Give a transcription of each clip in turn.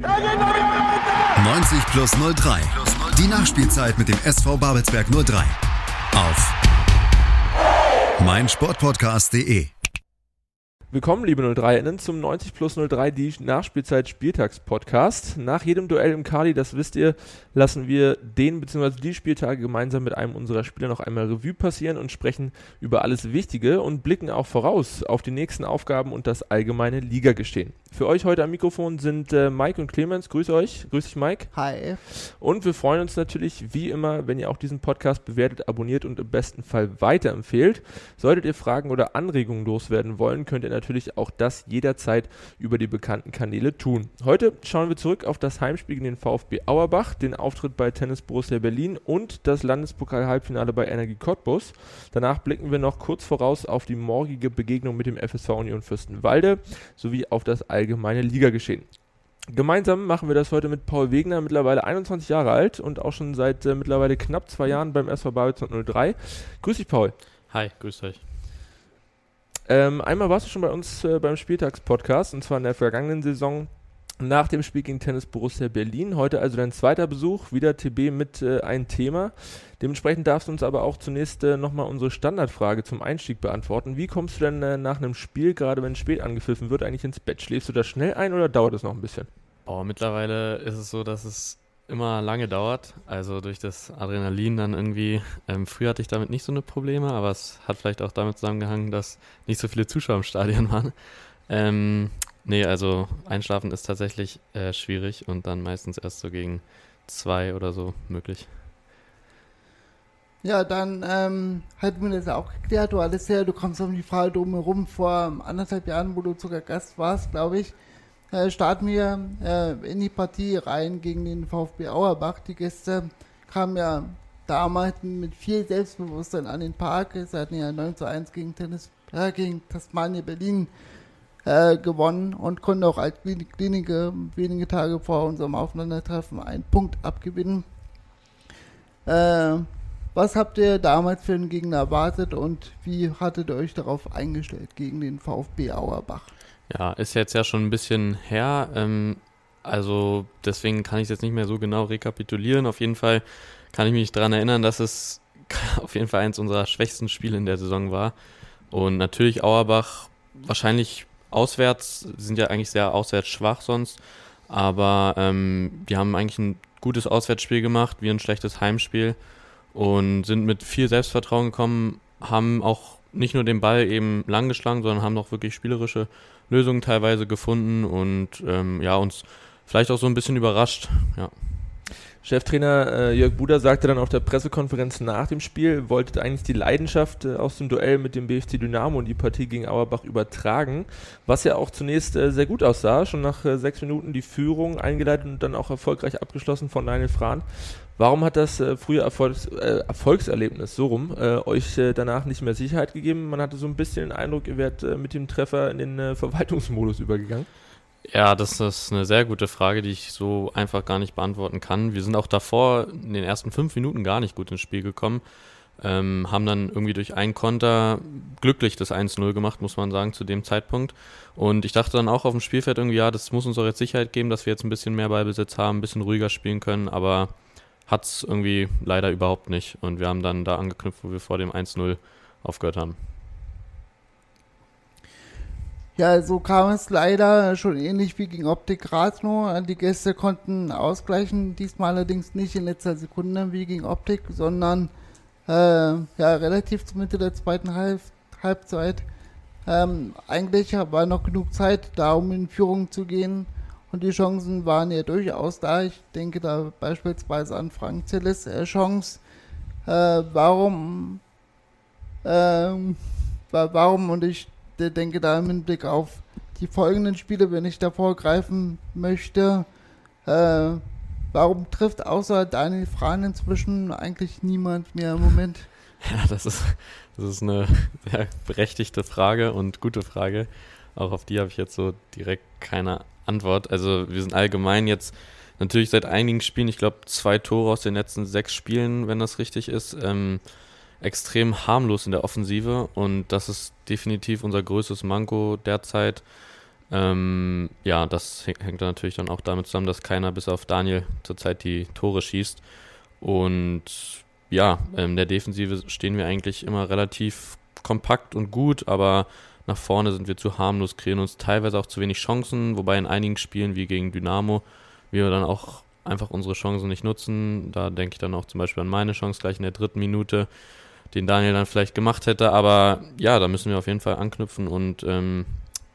90 plus 03. Die Nachspielzeit mit dem SV Babelsberg 03. Auf meinsportpodcast.de. Willkommen, liebe 03-Innen, zum 90 plus 03, die Nachspielzeit Spieltags-Podcast. Nach jedem Duell im Kali, das wisst ihr, lassen wir den bzw. die Spieltage gemeinsam mit einem unserer Spieler noch einmal Revue passieren und sprechen über alles Wichtige und blicken auch voraus auf die nächsten Aufgaben und das allgemeine Ligagestehen. Für euch heute am Mikrofon sind äh, Mike und Clemens. Grüße euch. Grüß dich, Mike. Hi. Und wir freuen uns natürlich, wie immer, wenn ihr auch diesen Podcast bewertet, abonniert und im besten Fall weiterempfehlt. Solltet ihr Fragen oder Anregungen loswerden wollen, könnt ihr natürlich auch das jederzeit über die bekannten Kanäle tun. Heute schauen wir zurück auf das Heimspiel gegen den VfB Auerbach, den Auftritt bei Tennis Borussia Berlin und das Landespokal-Halbfinale bei Energie Cottbus. Danach blicken wir noch kurz voraus auf die morgige Begegnung mit dem FSV Union Fürstenwalde sowie auf das allgemeine Ligageschehen. Gemeinsam machen wir das heute mit Paul Wegner, mittlerweile 21 Jahre alt und auch schon seit äh, mittlerweile knapp zwei Jahren beim SV Babelsberg 03. Grüß dich, Paul. Hi, grüß euch. Ähm, einmal warst du schon bei uns äh, beim Spieltagspodcast und zwar in der vergangenen Saison nach dem Spiel gegen Tennis Borussia Berlin. Heute also dein zweiter Besuch, wieder TB mit äh, ein Thema. Dementsprechend darfst du uns aber auch zunächst äh, nochmal unsere Standardfrage zum Einstieg beantworten. Wie kommst du denn äh, nach einem Spiel, gerade wenn spät angepfiffen wird, eigentlich ins Bett? Schläfst du da schnell ein oder dauert es noch ein bisschen? Oh, mittlerweile ist es so, dass es immer lange dauert. Also durch das Adrenalin dann irgendwie. Ähm, früher hatte ich damit nicht so eine Probleme, aber es hat vielleicht auch damit zusammengehangen, dass nicht so viele Zuschauer im Stadion waren. Ähm, nee, also einschlafen ist tatsächlich äh, schwierig und dann meistens erst so gegen zwei oder so möglich. Ja, dann ähm, hat mir das auch geklärt. Du hattest ja, du kommst um die Frage drumherum vor anderthalb Jahren, wo du sogar Gast warst, glaube ich. Äh, starten wir äh, in die Partie rein gegen den VfB Auerbach. Die Gäste kamen ja damals mit viel Selbstbewusstsein an den Park. Sie hatten ja 9 zu 1 gegen, Tennis, äh, gegen Tasmania Berlin äh, gewonnen und konnten auch als Klinike wenige Tage vor unserem Aufeinandertreffen einen Punkt abgewinnen. Äh, was habt ihr damals für einen Gegner erwartet und wie hattet ihr euch darauf eingestellt gegen den VfB Auerbach? Ja, ist jetzt ja schon ein bisschen her. Ähm, also deswegen kann ich es jetzt nicht mehr so genau rekapitulieren. Auf jeden Fall kann ich mich daran erinnern, dass es auf jeden Fall eins unserer schwächsten Spiele in der Saison war. Und natürlich Auerbach wahrscheinlich auswärts, sind ja eigentlich sehr auswärts schwach sonst. Aber ähm, die haben eigentlich ein gutes Auswärtsspiel gemacht, wie ein schlechtes Heimspiel und sind mit viel Selbstvertrauen gekommen, haben auch nicht nur den Ball eben lang geschlagen, sondern haben auch wirklich spielerische Lösungen teilweise gefunden und ähm, ja, uns vielleicht auch so ein bisschen überrascht. Ja. Cheftrainer äh, Jörg Buder sagte dann auf der Pressekonferenz nach dem Spiel, wollte eigentlich die Leidenschaft äh, aus dem Duell mit dem BFC Dynamo und die Partie gegen Auerbach übertragen, was ja auch zunächst äh, sehr gut aussah. Schon nach äh, sechs Minuten die Führung eingeleitet und dann auch erfolgreich abgeschlossen von Daniel Frahn. Warum hat das äh, frühe Erfolgs äh, Erfolgserlebnis, so rum, euch danach nicht mehr Sicherheit gegeben? Man hatte so ein bisschen den Eindruck, ihr wärt mit dem Treffer in den Verwaltungsmodus übergegangen. Ja, das ist eine sehr gute Frage, die ich so einfach gar nicht beantworten kann. Wir sind auch davor in den ersten fünf Minuten gar nicht gut ins Spiel gekommen. Ähm, haben dann irgendwie durch einen Konter glücklich das 1-0 gemacht, muss man sagen, zu dem Zeitpunkt. Und ich dachte dann auch auf dem Spielfeld irgendwie, ja, das muss uns auch jetzt Sicherheit geben, dass wir jetzt ein bisschen mehr Ballbesitz haben, ein bisschen ruhiger spielen können, aber hat es irgendwie leider überhaupt nicht. Und wir haben dann da angeknüpft, wo wir vor dem 1-0 aufgehört haben. Ja, so kam es leider schon ähnlich wie gegen Optik Ratno. Die Gäste konnten ausgleichen, diesmal allerdings nicht in letzter Sekunde wie gegen Optik, sondern äh, ja, relativ zur Mitte der zweiten Halb Halbzeit. Ähm, eigentlich war noch genug Zeit da, um in Führung zu gehen. Und die Chancen waren ja durchaus da. Ich denke da beispielsweise an Frank Zillis äh, Chance. Äh, warum, ähm, warum, und ich denke da im Hinblick auf die folgenden Spiele, wenn ich davor greifen möchte, äh, warum trifft außer Daniel Frahn inzwischen eigentlich niemand mehr im Moment? Ja, das ist, das ist eine sehr berechtigte Frage und gute Frage. Auch auf die habe ich jetzt so direkt keine Antwort. Also wir sind allgemein jetzt natürlich seit einigen Spielen, ich glaube zwei Tore aus den letzten sechs Spielen, wenn das richtig ist, ähm, extrem harmlos in der Offensive und das ist definitiv unser größtes Manko derzeit. Ähm, ja, das hängt dann natürlich dann auch damit zusammen, dass keiner bis auf Daniel zurzeit die Tore schießt. Und ja, in ähm, der Defensive stehen wir eigentlich immer relativ kompakt und gut, aber nach vorne sind wir zu harmlos, kreieren uns teilweise auch zu wenig Chancen, wobei in einigen Spielen wie gegen Dynamo wir dann auch einfach unsere Chancen nicht nutzen. Da denke ich dann auch zum Beispiel an meine Chance gleich in der dritten Minute, den Daniel dann vielleicht gemacht hätte. Aber ja, da müssen wir auf jeden Fall anknüpfen und ähm,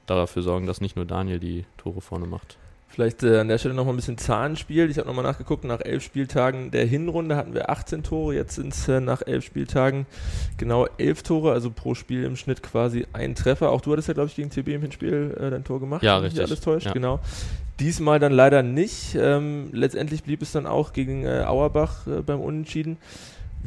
dafür sorgen, dass nicht nur Daniel die Tore vorne macht. Vielleicht äh, an der Stelle nochmal ein bisschen Zahlenspiel. Ich habe nochmal nachgeguckt, nach elf Spieltagen der Hinrunde hatten wir 18 Tore, jetzt sind es äh, nach elf Spieltagen genau elf Tore, also pro Spiel im Schnitt quasi ein Treffer. Auch du hattest ja, glaube ich, gegen TB im Hinspiel äh, dein Tor gemacht. Ja, richtig. alles täuscht, ja. genau. Diesmal dann leider nicht. Ähm, letztendlich blieb es dann auch gegen äh, Auerbach äh, beim Unentschieden.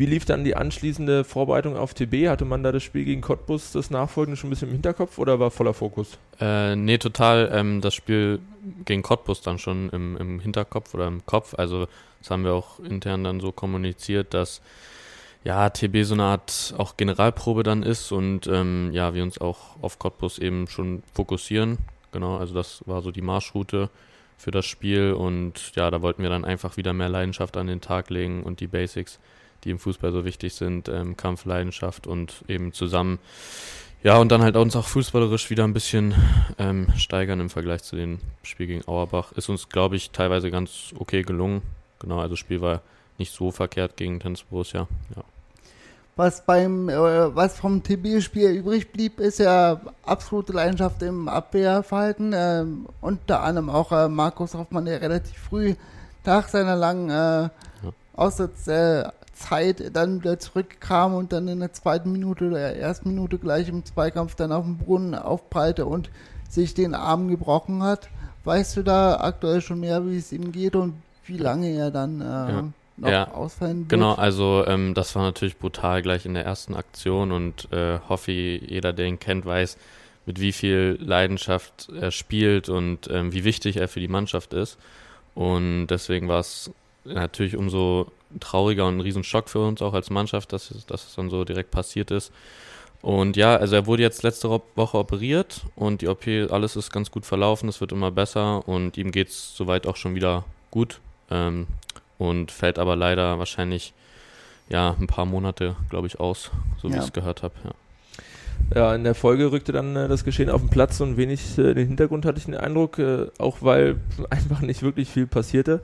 Wie lief dann die anschließende Vorbereitung auf TB? Hatte man da das Spiel gegen Cottbus, das Nachfolgende, schon ein bisschen im Hinterkopf oder war voller Fokus? Äh, nee, total. Ähm, das Spiel gegen Cottbus dann schon im, im Hinterkopf oder im Kopf. Also, das haben wir auch intern dann so kommuniziert, dass ja, TB so eine Art auch Generalprobe dann ist und ähm, ja, wir uns auch auf Cottbus eben schon fokussieren. Genau, also das war so die Marschroute für das Spiel und ja, da wollten wir dann einfach wieder mehr Leidenschaft an den Tag legen und die Basics die im Fußball so wichtig sind, ähm, Kampfleidenschaft und eben zusammen, ja, und dann halt uns auch fußballerisch wieder ein bisschen ähm, steigern im Vergleich zu dem Spiel gegen Auerbach. Ist uns, glaube ich, teilweise ganz okay gelungen. Genau, also das Spiel war nicht so verkehrt gegen Tennis Borussia, ja. Was beim, äh, was vom TB-Spiel übrig blieb, ist ja absolute Leidenschaft im Abwehrverhalten. Äh, unter anderem auch äh, Markus Hoffmann, der relativ früh nach seiner langen äh, ja. Aussatz, äh, Zeit dann wieder zurückkam und dann in der zweiten Minute oder ersten Minute gleich im Zweikampf dann auf dem Brunnen aufprallte und sich den Arm gebrochen hat. Weißt du da aktuell schon mehr, wie es ihm geht und wie lange er dann äh, ja. noch ja. ausfallen wird? Genau, also ähm, das war natürlich brutal gleich in der ersten Aktion und äh, hoffe, jeder, der ihn kennt, weiß, mit wie viel Leidenschaft er spielt und ähm, wie wichtig er für die Mannschaft ist. Und deswegen war es natürlich umso trauriger und ein Riesenschock für uns auch als Mannschaft, dass, dass es dann so direkt passiert ist. Und ja, also er wurde jetzt letzte Woche operiert und die OP, alles ist ganz gut verlaufen, es wird immer besser und ihm geht es soweit auch schon wieder gut ähm, und fällt aber leider wahrscheinlich ja ein paar Monate, glaube ich, aus, so wie ich es gehört habe. Ja. Ja, in der Folge rückte dann äh, das Geschehen auf den Platz ein wenig äh, den Hintergrund, hatte ich den Eindruck, äh, auch weil einfach nicht wirklich viel passierte.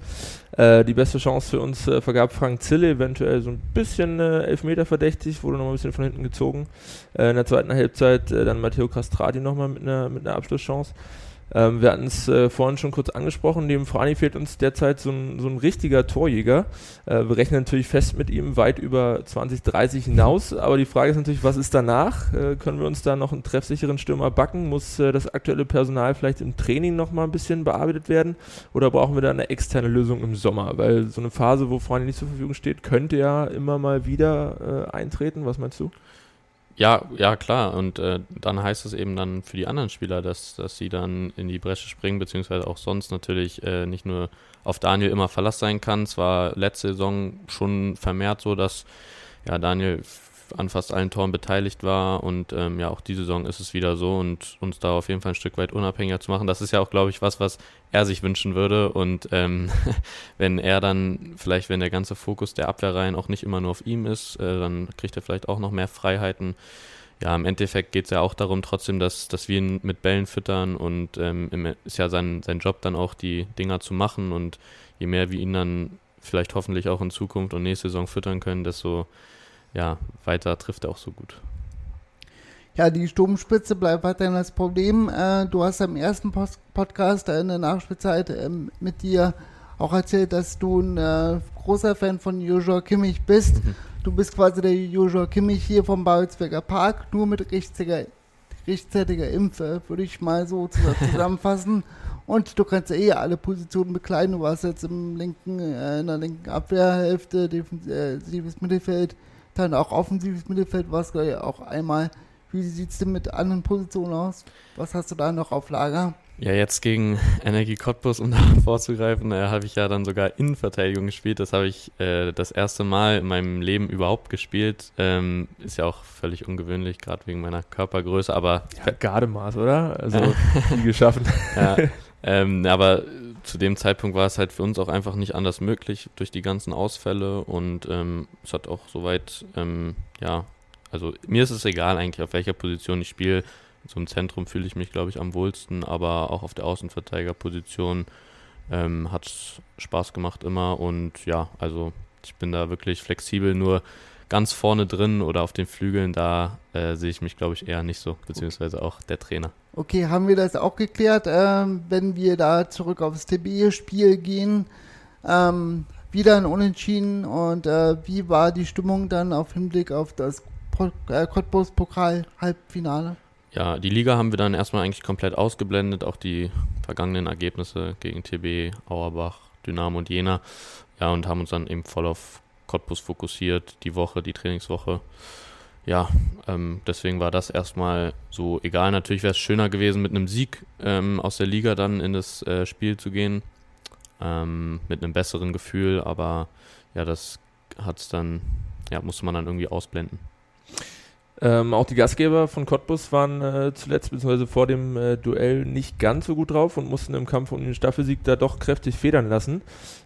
Äh, die beste Chance für uns äh, vergab Frank Zille, eventuell so ein bisschen äh, Elfmeter verdächtig, wurde noch ein bisschen von hinten gezogen. in der zweiten Halbzeit dann Matteo Castrati nochmal mit einer, mit einer Abschlusschance. Ähm, wir hatten es äh, vorhin schon kurz angesprochen, neben Frani fehlt uns derzeit so ein, so ein richtiger Torjäger. Äh, wir rechnen natürlich fest mit ihm weit über 2030 hinaus, aber die Frage ist natürlich, was ist danach? Äh, können wir uns da noch einen treffsicheren Stürmer backen? Muss äh, das aktuelle Personal vielleicht im Training noch mal ein bisschen bearbeitet werden? Oder brauchen wir da eine externe Lösung im Sommer? Weil so eine Phase, wo Frani nicht zur Verfügung steht, könnte ja immer mal wieder äh, eintreten. Was meinst du? Ja, ja, klar. Und äh, dann heißt es eben dann für die anderen Spieler, dass, dass sie dann in die Bresche springen, beziehungsweise auch sonst natürlich äh, nicht nur auf Daniel immer Verlass sein kann. Es war letzte Saison schon vermehrt so, dass ja, Daniel an fast allen Toren beteiligt war und ähm, ja, auch diese Saison ist es wieder so und uns da auf jeden Fall ein Stück weit unabhängiger zu machen. Das ist ja auch, glaube ich, was, was er sich wünschen würde und ähm, wenn er dann vielleicht, wenn der ganze Fokus der Abwehrreihen auch nicht immer nur auf ihm ist, äh, dann kriegt er vielleicht auch noch mehr Freiheiten. Ja, im Endeffekt geht es ja auch darum trotzdem, dass, dass wir ihn mit Bällen füttern und ähm, ist ja sein, sein Job dann auch, die Dinger zu machen und je mehr wir ihn dann vielleicht hoffentlich auch in Zukunft und nächste Saison füttern können, desto ja, weiter trifft er auch so gut. Ja, die Sturmspitze bleibt weiterhin das Problem. Äh, du hast im ersten Podcast in der Nachspielzeit äh, mit dir auch erzählt, dass du ein äh, großer Fan von Joshua Kimmich bist. Mhm. Du bist quasi der Joshua Kimmich hier vom Babelsberger Park, nur mit rechtzeitiger, rechtzeitiger Impfe, würde ich mal so zusammenfassen. Und du kannst ja eh alle Positionen bekleiden. Du warst jetzt im linken, äh, in der linken Abwehrhälfte, defensives Mittelfeld, dann auch offensives Mittelfeld war es ja auch einmal. Wie sieht es denn mit anderen Positionen aus? Was hast du da noch auf Lager? Ja, jetzt gegen Energie Cottbus, um da vorzugreifen, äh, habe ich ja dann sogar Innenverteidigung gespielt. Das habe ich äh, das erste Mal in meinem Leben überhaupt gespielt. Ähm, ist ja auch völlig ungewöhnlich, gerade wegen meiner Körpergröße, aber. Ja, Gardemaß, oder? Also, nie geschaffen. ja, ähm, aber zu dem Zeitpunkt war es halt für uns auch einfach nicht anders möglich durch die ganzen Ausfälle und ähm, es hat auch soweit, ähm, ja, also mir ist es egal eigentlich, auf welcher Position ich spiele so im Zentrum fühle ich mich, glaube ich, am wohlsten, aber auch auf der Außenverteidigerposition ähm, hat es Spaß gemacht immer und ja, also ich bin da wirklich flexibel, nur ganz vorne drin oder auf den Flügeln, da äh, sehe ich mich, glaube ich, eher nicht so, beziehungsweise auch der Trainer. Okay, haben wir das auch geklärt, ähm, wenn wir da zurück aufs TB-Spiel gehen? Ähm, wieder ein Unentschieden und äh, wie war die Stimmung dann auf Hinblick auf das äh, Cottbus-Pokal-Halbfinale? ja, die Liga haben wir dann erstmal eigentlich komplett ausgeblendet, auch die vergangenen Ergebnisse gegen TB, Auerbach, Dynamo und Jena. Ja, und haben uns dann eben voll auf Cottbus fokussiert, die Woche, die Trainingswoche. Ja, ähm, deswegen war das erstmal so egal. Natürlich wäre es schöner gewesen, mit einem Sieg ähm, aus der Liga dann in das äh, Spiel zu gehen. Ähm, mit einem besseren Gefühl, aber ja, das hat's dann, ja, musste man dann irgendwie ausblenden. Ähm, auch die Gastgeber von Cottbus waren äh, zuletzt bzw. vor dem äh, Duell nicht ganz so gut drauf und mussten im Kampf um den Staffelsieg da doch kräftig federn lassen.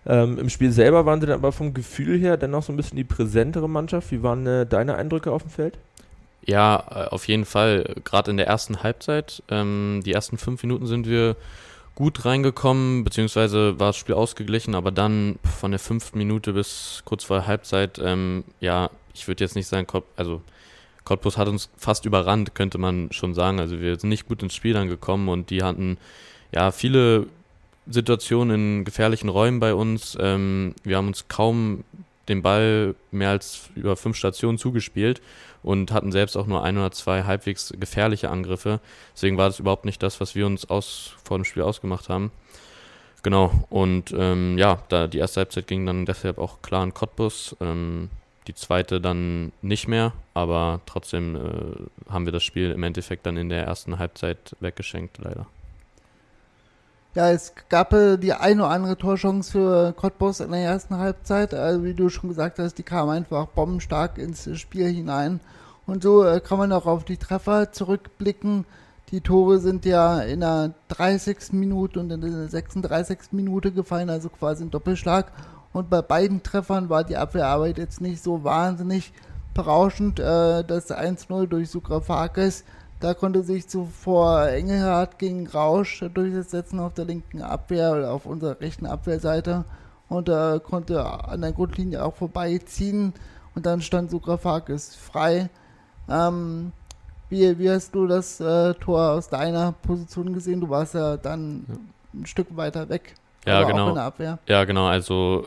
Ähm, Im Spiel selber waren sie dann aber vom Gefühl her dennoch so ein bisschen die präsentere Mannschaft. Wie waren äh, deine Eindrücke auf dem Feld? Ja, äh, auf jeden Fall. Gerade in der ersten Halbzeit, ähm, die ersten fünf Minuten sind wir gut reingekommen, beziehungsweise war das Spiel ausgeglichen, aber dann von der fünften Minute bis kurz vor der Halbzeit, ähm, ja, ich würde jetzt nicht sagen, also Cottbus hat uns fast überrannt, könnte man schon sagen. Also wir sind nicht gut ins Spiel gekommen und die hatten ja viele Situationen in gefährlichen Räumen bei uns. Ähm, wir haben uns kaum den Ball mehr als über fünf Stationen zugespielt und hatten selbst auch nur ein oder zwei halbwegs gefährliche Angriffe. Deswegen war das überhaupt nicht das, was wir uns aus, vor dem Spiel ausgemacht haben. Genau, und ähm, ja, da die erste Halbzeit ging dann deshalb auch klar an Cottbus. Ähm, die zweite dann nicht mehr, aber trotzdem äh, haben wir das Spiel im Endeffekt dann in der ersten Halbzeit weggeschenkt, leider. Ja, es gab äh, die eine oder andere Torchance für Cottbus in der ersten Halbzeit. Also wie du schon gesagt hast, die kam einfach bombenstark ins Spiel hinein. Und so äh, kann man auch auf die Treffer zurückblicken. Die Tore sind ja in der 30. Minute und in der 36. Minute gefallen, also quasi ein Doppelschlag. Und bei beiden Treffern war die Abwehrarbeit jetzt nicht so wahnsinnig berauschend. Äh, das 1-0 durch Sukrafakis, da konnte sich zuvor Engelhardt gegen Rausch durchsetzen auf der linken Abwehr oder auf unserer rechten Abwehrseite und äh, konnte an der Grundlinie auch vorbeiziehen und dann stand Sukrafakis frei. Ähm, wie, wie hast du das äh, Tor aus deiner Position gesehen? Du warst ja dann ein Stück weiter weg. Ja, genau. Ja, genau. Also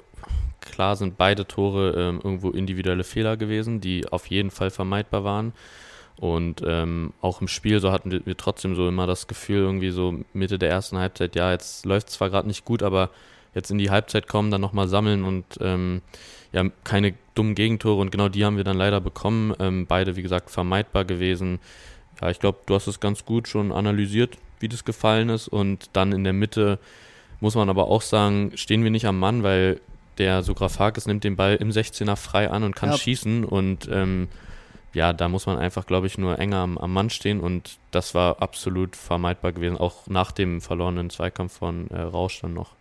klar sind beide Tore ähm, irgendwo individuelle Fehler gewesen, die auf jeden Fall vermeidbar waren. Und ähm, auch im Spiel so hatten wir, trotzdem so immer das Gefühl, irgendwie so Mitte der ersten Halbzeit, ja, jetzt läuft es zwar gerade nicht gut, aber jetzt in die Halbzeit kommen, dann nochmal sammeln und ähm, ja, keine dummen Gegentore und genau die haben wir dann leider bekommen. Ähm, beide, wie gesagt, vermeidbar gewesen. Ja, ich glaube, du hast es ganz gut schon analysiert, wie das gefallen ist. Und dann in der Mitte muss man aber auch sagen, stehen wir nicht am Mann, weil der Sografakis nimmt den Ball im 16er frei an und kann ja. schießen und ähm, ja, da muss man einfach, glaube ich, nur enger am, am, Mann stehen und das war absolut vermeidbar gewesen, auch nach dem verlorenen Zweikampf von äh, Rausch dann noch.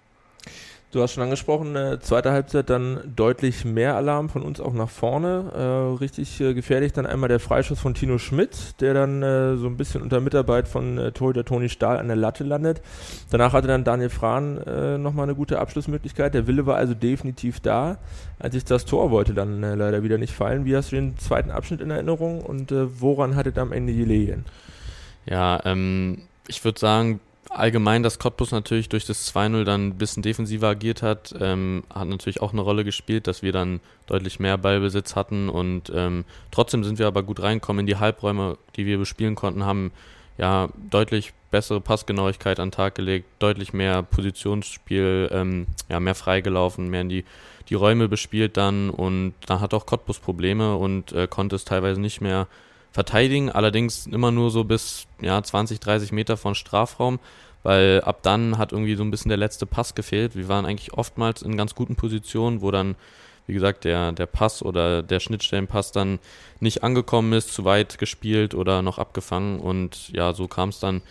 Du hast schon angesprochen, äh, zweite Halbzeit dann deutlich mehr Alarm von uns auch nach vorne. Äh, richtig äh, gefährlich dann einmal der Freischuss von Tino Schmidt, der dann äh, so ein bisschen unter Mitarbeit von äh, Torhüter Toni Stahl an der Latte landet. Danach hatte dann Daniel Frahn äh, nochmal eine gute Abschlussmöglichkeit. Der Wille war also definitiv da. Als ich das Tor wollte, dann äh, leider wieder nicht fallen. Wie hast du den zweiten Abschnitt in Erinnerung und woran hattet am Ende gelegen? Ja, ähm, ich würde sagen, allgemein, dass Cottbus natürlich durch das 2-0 dann ein bisschen defensiver agiert hat, ähm, hat natürlich auch eine Rolle gespielt, dass wir dann deutlich mehr Ballbesitz hatten und ähm, trotzdem sind wir aber gut reinkommen in die Halbräume, die wir bespielen konnten, haben ja deutlich bessere Passgenauigkeit an den Tag gelegt, deutlich mehr Positionsspiel, ähm, ja mehr freigelaufen, mehr in die, die Räume bespielt dann und da hat auch Cottbus Probleme und äh, konnte es teilweise nicht mehr verteidigen, allerdings immer nur so bis ja, 20, 30 Meter von Strafraum, weil ab dann hat irgendwie so ein bisschen der letzte Pass gefehlt. Wir waren eigentlich oftmals in ganz guten Positionen, wo dann, wie gesagt, der, der Pass oder der Schnittstellenpass dann nicht angekommen ist, zu weit gespielt oder noch abgefangen. Und ja, so kam es dann.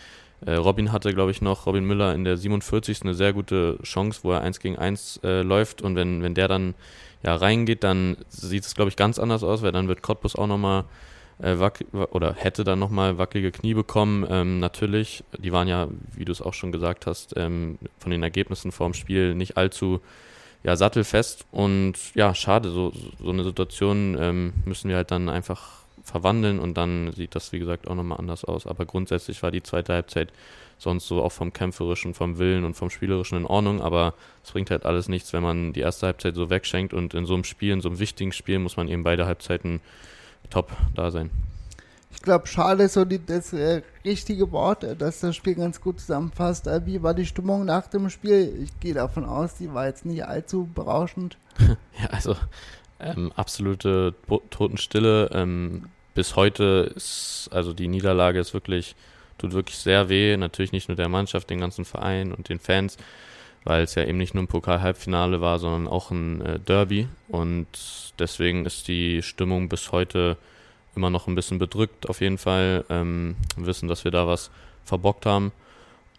Äh, Robin hatte, glaube ich, noch, Robin Müller in der 47. eine sehr gute Chance, wo er 1 gegen 1 äh, läuft. Und wenn, wenn der dann ja, reingeht, dann sieht es, glaube ich, ganz anders aus, weil dann wird Cottbus auch nochmal äh, oder hätte dann nochmal wackelige Knie bekommen. Ähm, natürlich, die waren ja, wie du es auch schon gesagt hast, ähm, von den Ergebnissen vorm Spiel nicht allzu ja, sattelfest. Und ja, schade, so, so eine Situation ähm, müssen wir halt dann einfach verwandeln und dann sieht das, wie gesagt, auch nochmal anders aus. Aber grundsätzlich war die zweite Halbzeit sonst so auch vom Kämpferischen, vom Willen und vom Spielerischen in Ordnung, aber es bringt halt alles nichts, wenn man die erste Halbzeit so wegschenkt und in so einem Spiel, in so einem wichtigen Spiel muss man eben beide Halbzeiten top da sein. Ich glaube, schade ist so die, das äh, richtige Wort, äh, das das Spiel ganz gut zusammenfasst. Äh, wie war die Stimmung nach dem Spiel? Ich gehe davon aus, die war jetzt nicht allzu berauschend. ja, also ähm, absolute Totenstille. Ähm, bis heute ist, also die Niederlage ist wirklich, tut wirklich sehr weh. Natürlich nicht nur der Mannschaft, den ganzen Verein und den Fans, weil es ja eben nicht nur ein Pokal-Halbfinale war, sondern auch ein äh, Derby. Und deswegen ist die Stimmung bis heute immer noch ein bisschen bedrückt, auf jeden Fall. Ähm, wissen, dass wir da was verbockt haben.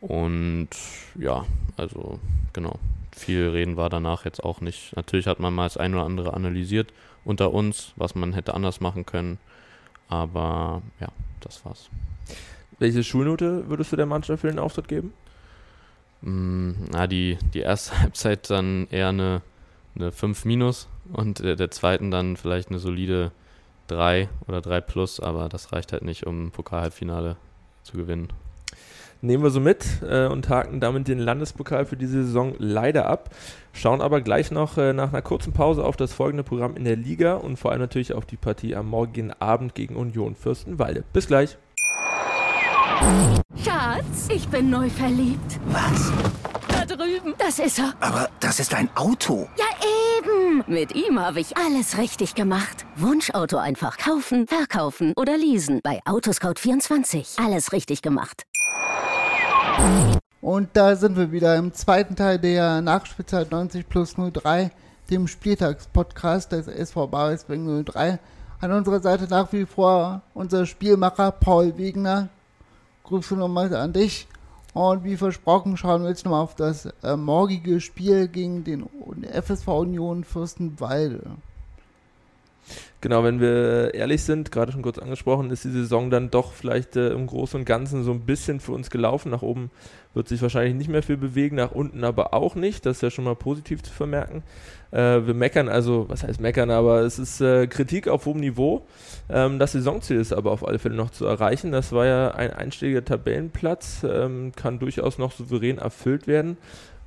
Und ja, also genau. Viel reden war danach jetzt auch nicht. Natürlich hat man mal das ein oder andere analysiert unter uns, was man hätte anders machen können. Aber ja, das war's. Welche Schulnote würdest du der Mannschaft für den Auftritt geben? Mm, na, die, die erste Halbzeit dann eher eine, eine 5 minus und der, der zweiten dann vielleicht eine solide 3 oder 3 plus, aber das reicht halt nicht, um Pokalhalbfinale zu gewinnen. Nehmen wir so mit äh, und haken damit den Landespokal für diese Saison leider ab. Schauen aber gleich noch äh, nach einer kurzen Pause auf das folgende Programm in der Liga und vor allem natürlich auf die Partie am morgigen Abend gegen Union Fürstenwalde. Bis gleich. Schatz, ich bin neu verliebt. Was? Da drüben. Das ist er. Aber das ist ein Auto. Ja, eben. Mit ihm habe ich alles richtig gemacht. Wunschauto einfach kaufen, verkaufen oder leasen. Bei Autoscout24. Alles richtig gemacht. Und da sind wir wieder im zweiten Teil der Nachspielzeit 90 plus 03, dem Spieltagspodcast des SV Babelsberg 03. An unserer Seite nach wie vor unser Spielmacher Paul Wegner. Grüße nochmal an dich. Und wie versprochen schauen wir jetzt nochmal auf das äh, morgige Spiel gegen den FSV Union Fürstenwalde. Genau, wenn wir ehrlich sind, gerade schon kurz angesprochen, ist die Saison dann doch vielleicht äh, im Großen und Ganzen so ein bisschen für uns gelaufen. Nach oben wird sich wahrscheinlich nicht mehr viel bewegen, nach unten aber auch nicht. Das ist ja schon mal positiv zu vermerken. Äh, wir meckern also, was heißt meckern, aber es ist äh, Kritik auf hohem Niveau. Ähm, das Saisonziel ist aber auf alle Fälle noch zu erreichen. Das war ja ein einstelliger Tabellenplatz, ähm, kann durchaus noch souverän erfüllt werden.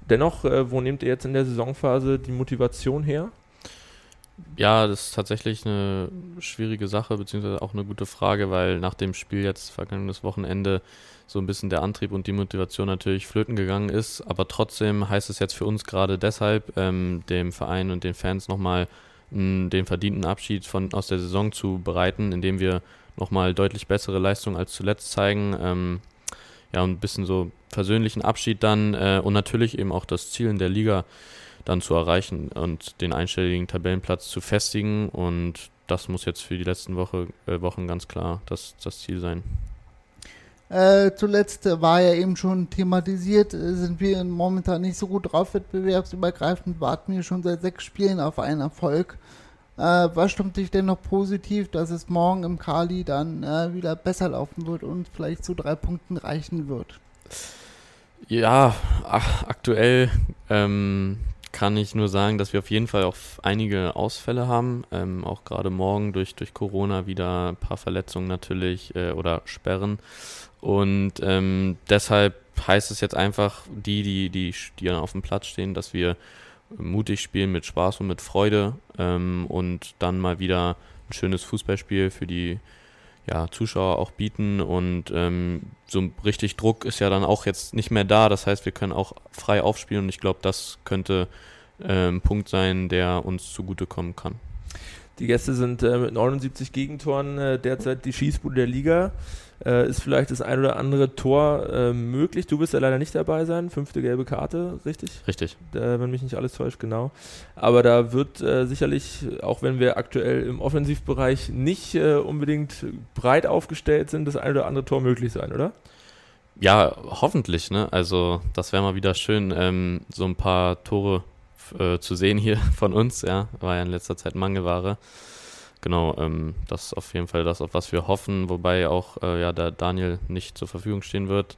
Dennoch, äh, wo nehmt ihr jetzt in der Saisonphase die Motivation her? Ja, das ist tatsächlich eine schwierige Sache, beziehungsweise auch eine gute Frage, weil nach dem Spiel jetzt vergangenes Wochenende so ein bisschen der Antrieb und die Motivation natürlich flöten gegangen ist. Aber trotzdem heißt es jetzt für uns gerade deshalb, ähm, dem Verein und den Fans nochmal den verdienten Abschied von, aus der Saison zu bereiten, indem wir nochmal deutlich bessere Leistungen als zuletzt zeigen. Ähm, ja, und ein bisschen so persönlichen Abschied dann äh, und natürlich eben auch das Ziel in der Liga dann zu erreichen und den einstelligen Tabellenplatz zu festigen. Und das muss jetzt für die letzten Woche, äh, Wochen ganz klar das, das Ziel sein. Äh, zuletzt war ja eben schon thematisiert, äh, sind wir momentan nicht so gut drauf, wettbewerbsübergreifend, warten wir schon seit sechs Spielen auf einen Erfolg. Äh, was stimmt dich denn noch positiv, dass es morgen im Kali dann äh, wieder besser laufen wird und vielleicht zu drei Punkten reichen wird? Ja, ach, aktuell ähm, kann ich nur sagen, dass wir auf jeden Fall auch einige Ausfälle haben. Ähm, auch gerade morgen durch, durch Corona wieder ein paar Verletzungen natürlich äh, oder Sperren. Und ähm, deshalb heißt es jetzt einfach, die, die, die, die auf dem Platz stehen, dass wir mutig spielen mit Spaß und mit Freude ähm, und dann mal wieder ein schönes Fußballspiel für die ja, Zuschauer auch bieten. Und ähm, so richtig Druck ist ja dann auch jetzt nicht mehr da. Das heißt, wir können auch frei aufspielen und ich glaube, das könnte äh, ein Punkt sein, der uns zugutekommen kann. Die Gäste sind äh, mit 79 Gegentoren äh, derzeit die Schießbude der Liga. Äh, ist vielleicht das ein oder andere Tor äh, möglich. Du wirst ja leider nicht dabei sein. Fünfte gelbe Karte, richtig? Richtig. Äh, wenn mich nicht alles täuscht, genau. Aber da wird äh, sicherlich, auch wenn wir aktuell im Offensivbereich nicht unbedingt breit aufgestellt sind, das ein oder andere Tor möglich sein, oder? Ja, hoffentlich. Ne? Also das wäre mal wieder schön, ähm, so ein paar Tore äh, zu sehen hier von uns. Ja, war ja in letzter Zeit Mangelware. Genau, ähm, das ist auf jeden Fall das, auf was wir hoffen, wobei auch äh, ja der Daniel nicht zur Verfügung stehen wird,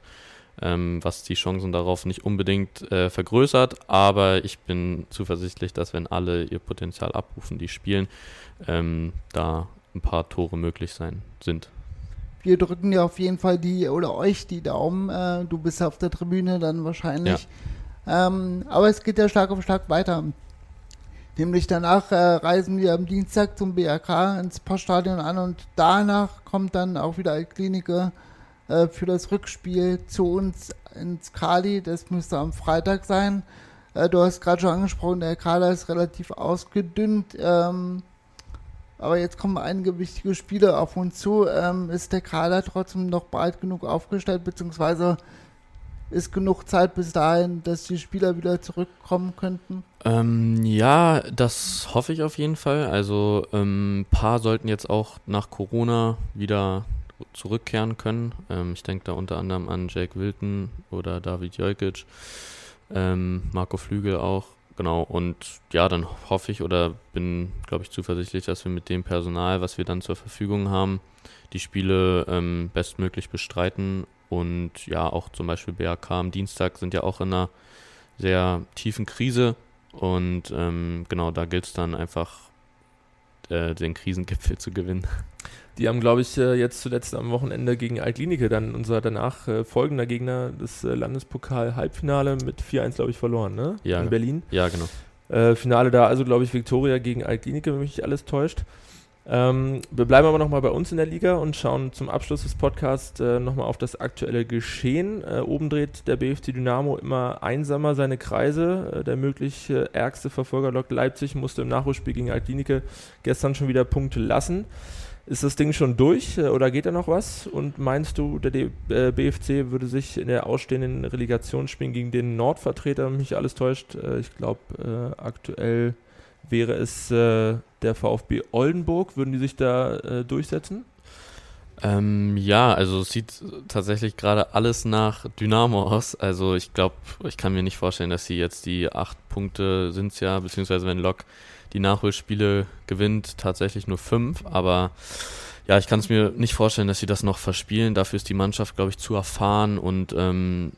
ähm, was die Chancen darauf nicht unbedingt äh, vergrößert. Aber ich bin zuversichtlich, dass wenn alle ihr Potenzial abrufen, die spielen, ähm, da ein paar Tore möglich sein sind. Wir drücken dir auf jeden Fall die oder euch die Daumen. Äh, du bist auf der Tribüne dann wahrscheinlich. Ähm, aber es geht ja Schlag auf Schlag weiter. Nämlich danach äh, reisen wir am Dienstag zum BRK ins Poststadion an und danach kommt dann auch wieder Altklinike äh, für das Rückspiel zu uns ins Kali. Das müsste am Freitag sein. Äh, du hast gerade schon angesprochen, der Kader ist relativ ausgedünnt. Ähm, aber jetzt kommen einige wichtige Spiele auf uns zu. Ähm, ist der Kader trotzdem noch breit genug aufgestellt, beziehungsweise ist genug Zeit bis dahin, dass die Spieler wieder zurückkommen könnten? Ähm, ja, das hoffe ich auf jeden Fall. Also ein ähm, paar sollten jetzt auch nach Corona wieder zurückkehren können. Ähm, ich denke da unter anderem an Jake Wilton oder David Jojkic, ähm, Marco Flügel auch. Genau, und ja, dann hoffe ich oder bin, glaube ich, zuversichtlich, dass wir mit dem Personal, was wir dann zur Verfügung haben, die Spiele ähm, bestmöglich bestreiten und ja, auch zum Beispiel BAK am Dienstag sind ja auch in einer sehr tiefen Krise. Und ähm, genau, da gilt es dann einfach, äh, den Krisengipfel zu gewinnen. Die haben, glaube ich, äh, jetzt zuletzt am Wochenende gegen Altlinike dann unser danach äh, folgender Gegner das äh, Landespokal-Halbfinale mit 4-1, glaube ich, verloren, ne? Ja. In Berlin. Ja, genau. Finale da, also glaube ich, Viktoria gegen Altlinike, wenn mich nicht alles täuscht. Ähm, wir bleiben aber nochmal bei uns in der Liga und schauen zum Abschluss des Podcasts äh, nochmal auf das aktuelle Geschehen. Äh, oben dreht der BFC Dynamo immer einsamer seine Kreise. Äh, der möglich äh, ärgste Verfolger Lok Leipzig musste im Nachholspiel gegen Altlinike gestern schon wieder Punkte lassen. Ist das Ding schon durch äh, oder geht da noch was? Und meinst du, der D äh, BFC würde sich in der ausstehenden Relegationsspielen gegen den Nordvertreter, mich alles täuscht, ich glaube aktuell wäre es der VfB Oldenburg, würden die sich da äh, durchsetzen? Ähm, ja, also es sieht tatsächlich gerade alles nach Dynamo aus. Also ich glaube, ich kann mir nicht vorstellen, dass sie jetzt die acht Punkte sind ja, beziehungsweise wenn Lok die Nachholspiele gewinnt, tatsächlich nur fünf. Aber ja, ich kann es mir nicht vorstellen, dass sie das noch verspielen. Dafür ist die Mannschaft, glaube ich, zu erfahren und ähm,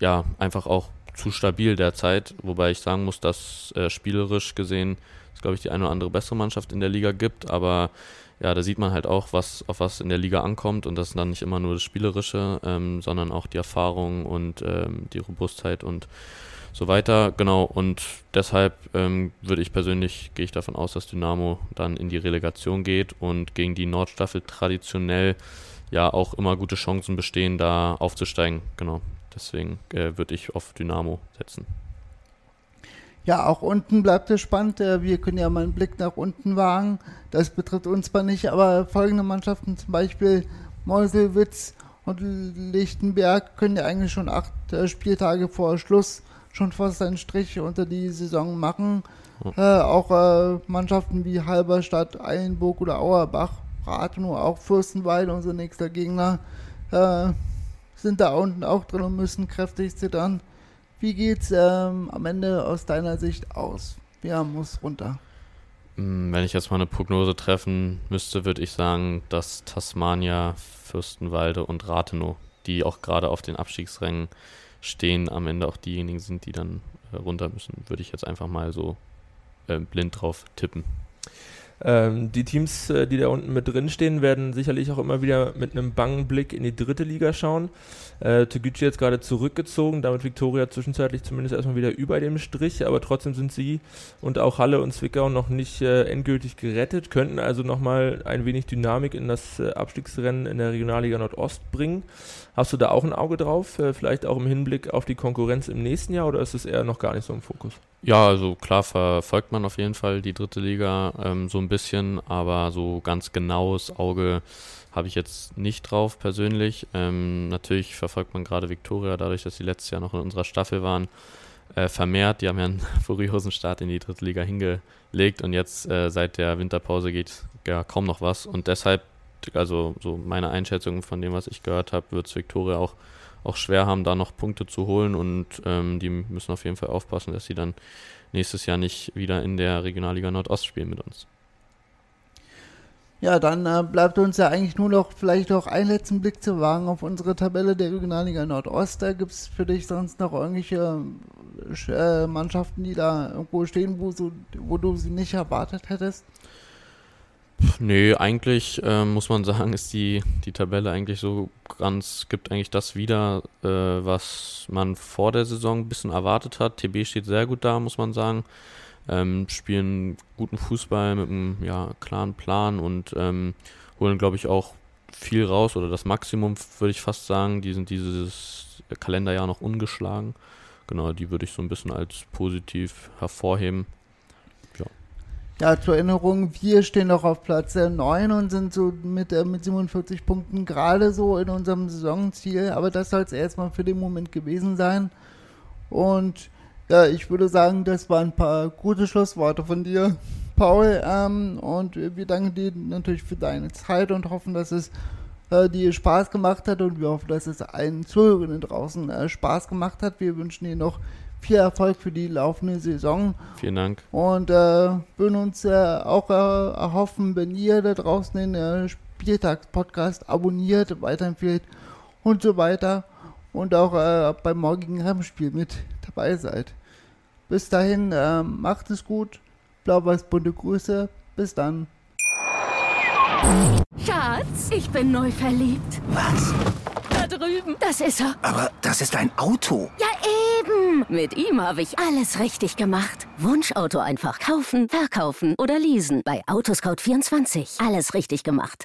ja, einfach auch zu stabil derzeit. Wobei ich sagen muss, dass äh, spielerisch gesehen es, glaube ich, die eine oder andere bessere Mannschaft in der Liga gibt, aber ja, da sieht man halt auch, was auf was in der Liga ankommt und das ist dann nicht immer nur das Spielerische, ähm, sondern auch die Erfahrung und ähm, die Robustheit und so weiter. Genau, und deshalb ähm, würde ich persönlich, gehe ich davon aus, dass Dynamo dann in die Relegation geht und gegen die Nordstaffel traditionell ja auch immer gute Chancen bestehen, da aufzusteigen. Genau, deswegen äh, würde ich auf Dynamo setzen. Ja, auch unten bleibt es spannend. Äh, wir können ja mal einen Blick nach unten wagen. Das betrifft uns zwar nicht, aber folgende Mannschaften, zum Beispiel Meuselwitz und Lichtenberg, können ja eigentlich schon acht äh, Spieltage vor Schluss schon fast einen Strich unter die Saison machen. Äh, auch äh, Mannschaften wie Halberstadt, Eilenburg oder Auerbach, Rathenow, auch Fürstenwalde, unser nächster Gegner, äh, sind da unten auch drin und müssen kräftig zittern. Wie geht's ähm, am Ende aus deiner Sicht aus? Wer muss runter? Mm, wenn ich jetzt mal eine Prognose treffen müsste, würde ich sagen, dass Tasmania, Fürstenwalde und Rathenow, die auch gerade auf den Abstiegsrängen stehen, am Ende auch diejenigen sind, die dann äh, runter müssen. Würde ich jetzt einfach mal so äh, blind drauf tippen. Ähm, die Teams, äh, die da unten mit drin stehen, werden sicherlich auch immer wieder mit einem bangen Blick in die dritte Liga schauen. Äh, Toguchi jetzt gerade zurückgezogen, damit Viktoria zwischenzeitlich zumindest erstmal wieder über dem Strich, aber trotzdem sind sie und auch Halle und Zwickau noch nicht äh, endgültig gerettet, könnten also nochmal ein wenig Dynamik in das äh, Abstiegsrennen in der Regionalliga Nordost bringen. Hast du da auch ein Auge drauf, äh, vielleicht auch im Hinblick auf die Konkurrenz im nächsten Jahr oder ist es eher noch gar nicht so im Fokus? Ja, also klar verfolgt man auf jeden Fall die dritte Liga ähm, so ein bisschen, aber so ganz genaues Auge habe ich jetzt nicht drauf persönlich. Ähm, natürlich verfolgt man gerade Viktoria dadurch, dass sie letztes Jahr noch in unserer Staffel waren, äh, vermehrt. Die haben ja einen furiosen Start in die dritte Liga hingelegt und jetzt äh, seit der Winterpause geht ja kaum noch was. Und deshalb, also so meine Einschätzung von dem, was ich gehört habe, wird es Viktoria auch, auch schwer haben, da noch Punkte zu holen und ähm, die müssen auf jeden Fall aufpassen, dass sie dann nächstes Jahr nicht wieder in der Regionalliga Nordost spielen mit uns. Ja, dann äh, bleibt uns ja eigentlich nur noch vielleicht auch einen letzten Blick zu wagen auf unsere Tabelle der Regionalliga Nordost. Da gibt es für dich sonst noch irgendwelche äh, Mannschaften, die da irgendwo stehen, wo, so, wo du sie nicht erwartet hättest? Nee, eigentlich äh, muss man sagen, ist die, die Tabelle eigentlich so ganz, gibt eigentlich das wieder, äh, was man vor der Saison ein bisschen erwartet hat. TB steht sehr gut da, muss man sagen ähm, spielen guten Fußball mit einem ja, klaren Plan und ähm, holen, glaube ich, auch viel raus oder das Maximum, würde ich fast sagen. Die sind dieses Kalenderjahr noch ungeschlagen. Genau, die würde ich so ein bisschen als positiv hervorheben. Ja. Ja, zur Erinnerung, wir stehen noch auf Platz 9 und sind so mit, äh, mit 47 Punkten gerade so in unserem Saisonziel, aber das soll es erstmal für den Moment gewesen sein. Und ja, ich würde sagen, das waren ein paar gute Schlussworte von dir, Paul. Ähm, und wir danken dir natürlich für deine Zeit und hoffen, dass es äh, dir Spaß gemacht hat und wir hoffen, dass es allen Zuhörern draußen äh, Spaß gemacht hat. Wir wünschen dir noch viel Erfolg für die laufende Saison. Vielen Dank. Und äh, würden uns äh, auch äh, erhoffen, wenn ihr da draußen den äh, Spieltagspodcast abonniert, weiterempfehlt und so weiter. Und auch äh, beim morgigen Heimspiel mit dabei seid. Bis dahin, äh, macht es gut. Blau-Weiß bunte Grüße. Bis dann. Schatz, ich bin neu verliebt. Was? Da drüben. Das ist er. Aber das ist ein Auto. Ja, eben. Mit ihm habe ich alles richtig gemacht. Wunschauto einfach kaufen, verkaufen oder leasen. Bei Autoscout24. Alles richtig gemacht.